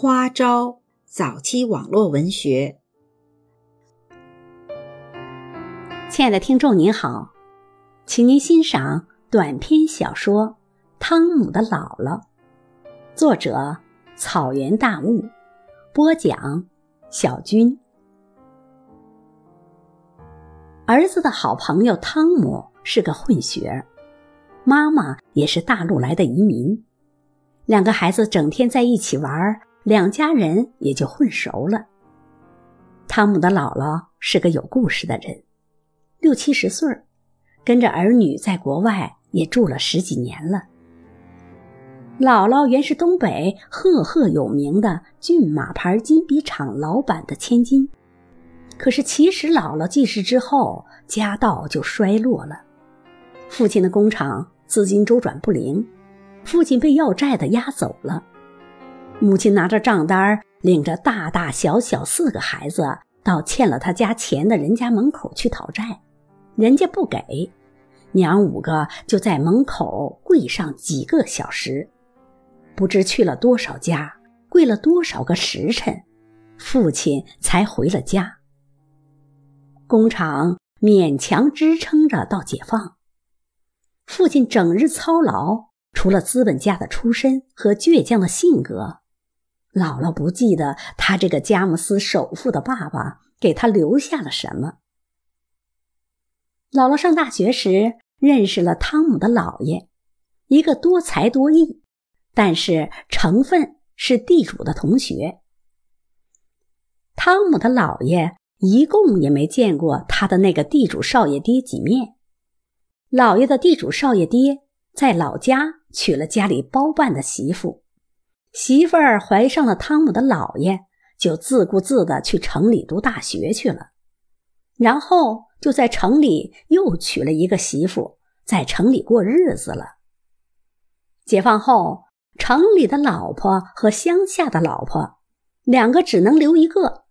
花招早期网络文学。亲爱的听众您好，请您欣赏短篇小说《汤姆的姥姥》，作者草原大雾，播讲小军。儿子的好朋友汤姆是个混血儿，妈妈也是大陆来的移民，两个孩子整天在一起玩，两家人也就混熟了。汤姆的姥姥是个有故事的人。六七十岁跟着儿女在国外也住了十几年了。姥姥原是东北赫赫有名的骏马牌金笔厂老板的千金，可是其实姥姥继世之后，家道就衰落了。父亲的工厂资金周转不灵，父亲被要债的押走了，母亲拿着账单，领着大大小小四个孩子到欠了他家钱的人家门口去讨债。人家不给，娘五个就在门口跪上几个小时，不知去了多少家，跪了多少个时辰，父亲才回了家。工厂勉强支撑着到解放。父亲整日操劳，除了资本家的出身和倔强的性格，姥姥不记得他这个佳木斯首富的爸爸给他留下了什么。姥姥上大学时认识了汤姆的姥爷，一个多才多艺，但是成分是地主的同学。汤姆的姥爷一共也没见过他的那个地主少爷爹几面。姥爷的地主少爷爹在老家娶了家里包办的媳妇，媳妇儿怀上了汤姆的姥爷，就自顾自的去城里读大学去了，然后。就在城里又娶了一个媳妇，在城里过日子了。解放后，城里的老婆和乡下的老婆，两个只能留一个。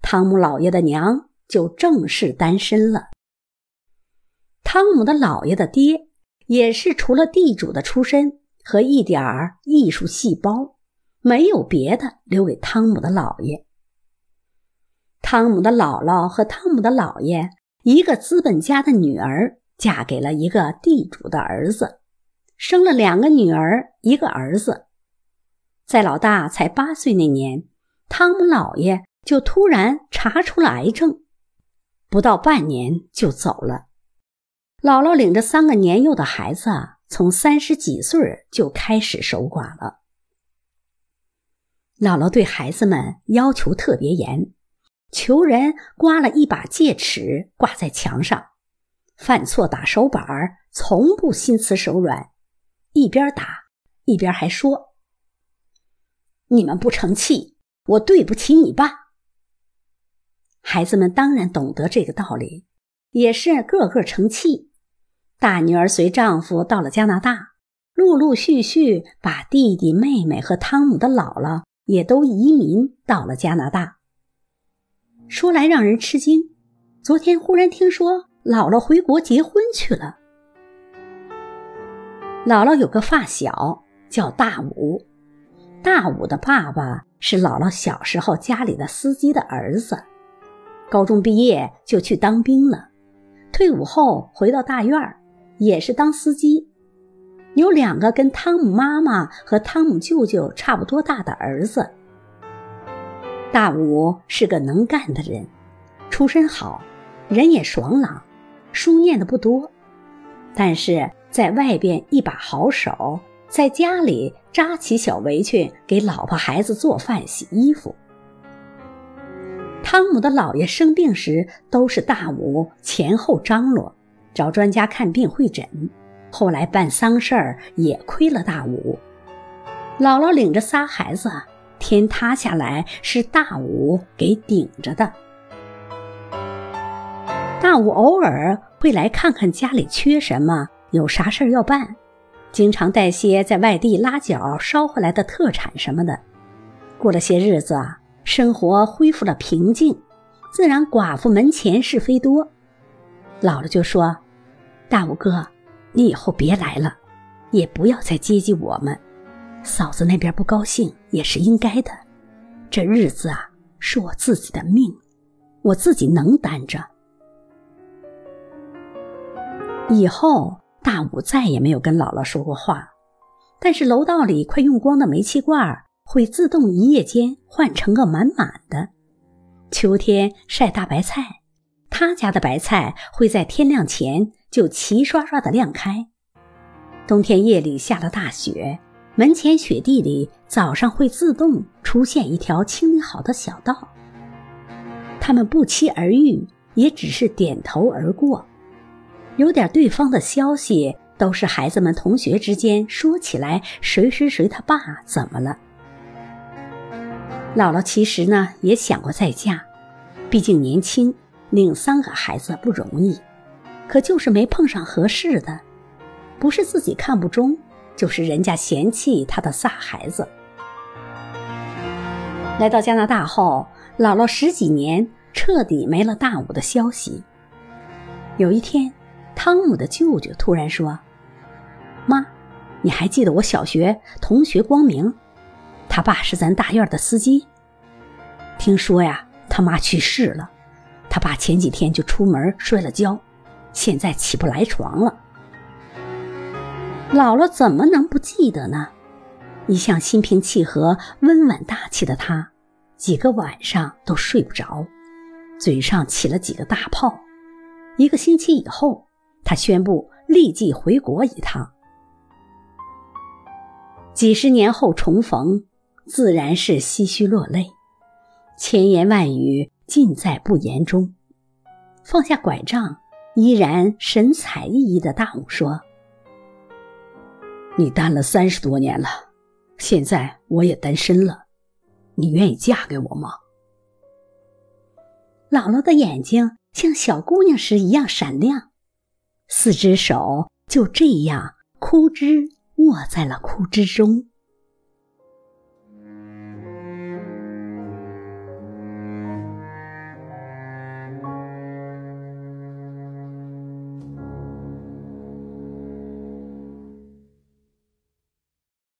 汤姆老爷的娘就正式单身了。汤姆的姥爷的爹也是除了地主的出身和一点儿艺术细胞，没有别的留给汤姆的姥爷。汤姆的姥姥和汤姆的姥爷。一个资本家的女儿嫁给了一个地主的儿子，生了两个女儿，一个儿子。在老大才八岁那年，汤姆姥爷就突然查出了癌症，不到半年就走了。姥姥领着三个年幼的孩子，从三十几岁就开始守寡了。姥姥对孩子们要求特别严。求人刮了一把戒尺挂在墙上，犯错打手板儿，从不心慈手软，一边打一边还说：“你们不成器，我对不起你爸。”孩子们当然懂得这个道理，也是个个成器。大女儿随丈夫到了加拿大，陆陆续续把弟弟妹妹和汤姆的姥姥也都移民到了加拿大。说来让人吃惊，昨天忽然听说姥姥回国结婚去了。姥姥有个发小叫大武，大武的爸爸是姥姥小时候家里的司机的儿子，高中毕业就去当兵了，退伍后回到大院儿，也是当司机，有两个跟汤姆妈妈和汤姆舅舅差不多大的儿子。大武是个能干的人，出身好，人也爽朗，书念的不多，但是在外边一把好手，在家里扎起小围裙给老婆孩子做饭洗衣服。汤姆的姥爷生病时，都是大武前后张罗，找专家看病会诊，后来办丧事儿也亏了大武。姥姥领着仨孩子。天塌下来是大武给顶着的。大武偶尔会来看看家里缺什么，有啥事儿要办，经常带些在外地拉脚捎回来的特产什么的。过了些日子，生活恢复了平静，自然寡妇门前是非多。姥姥就说：“大武哥，你以后别来了，也不要再接济我们。”嫂子那边不高兴也是应该的，这日子啊，是我自己的命，我自己能担着。以后，大武再也没有跟姥姥说过话。但是楼道里快用光的煤气罐会自动一夜间换成个满满的。秋天晒大白菜，他家的白菜会在天亮前就齐刷刷的晾开。冬天夜里下了大雪，门前雪地里早上会自动出现一条清理好的小道。他们不期而遇，也只是点头而过。有点对方的消息，都是孩子们同学之间说起来，谁谁谁他爸怎么了？姥姥其实呢也想过再嫁，毕竟年轻，领三个孩子不容易，可就是没碰上合适的，不是自己看不中，就是人家嫌弃他的仨孩子。来到加拿大后，姥姥十几年彻底没了大武的消息。有一天。汤姆的舅舅突然说：“妈，你还记得我小学同学光明？他爸是咱大院的司机。听说呀，他妈去世了，他爸前几天就出门摔了跤，现在起不来床了。姥姥怎么能不记得呢？一向心平气和、温婉大气的她，几个晚上都睡不着，嘴上起了几个大泡。一个星期以后。”他宣布立即回国一趟。几十年后重逢，自然是唏嘘落泪，千言万语尽在不言中。放下拐杖，依然神采奕奕的大武说：“你单了三十多年了，现在我也单身了，你愿意嫁给我吗？”姥姥的眼睛像小姑娘时一样闪亮。四只手就这样枯枝握在了枯枝中。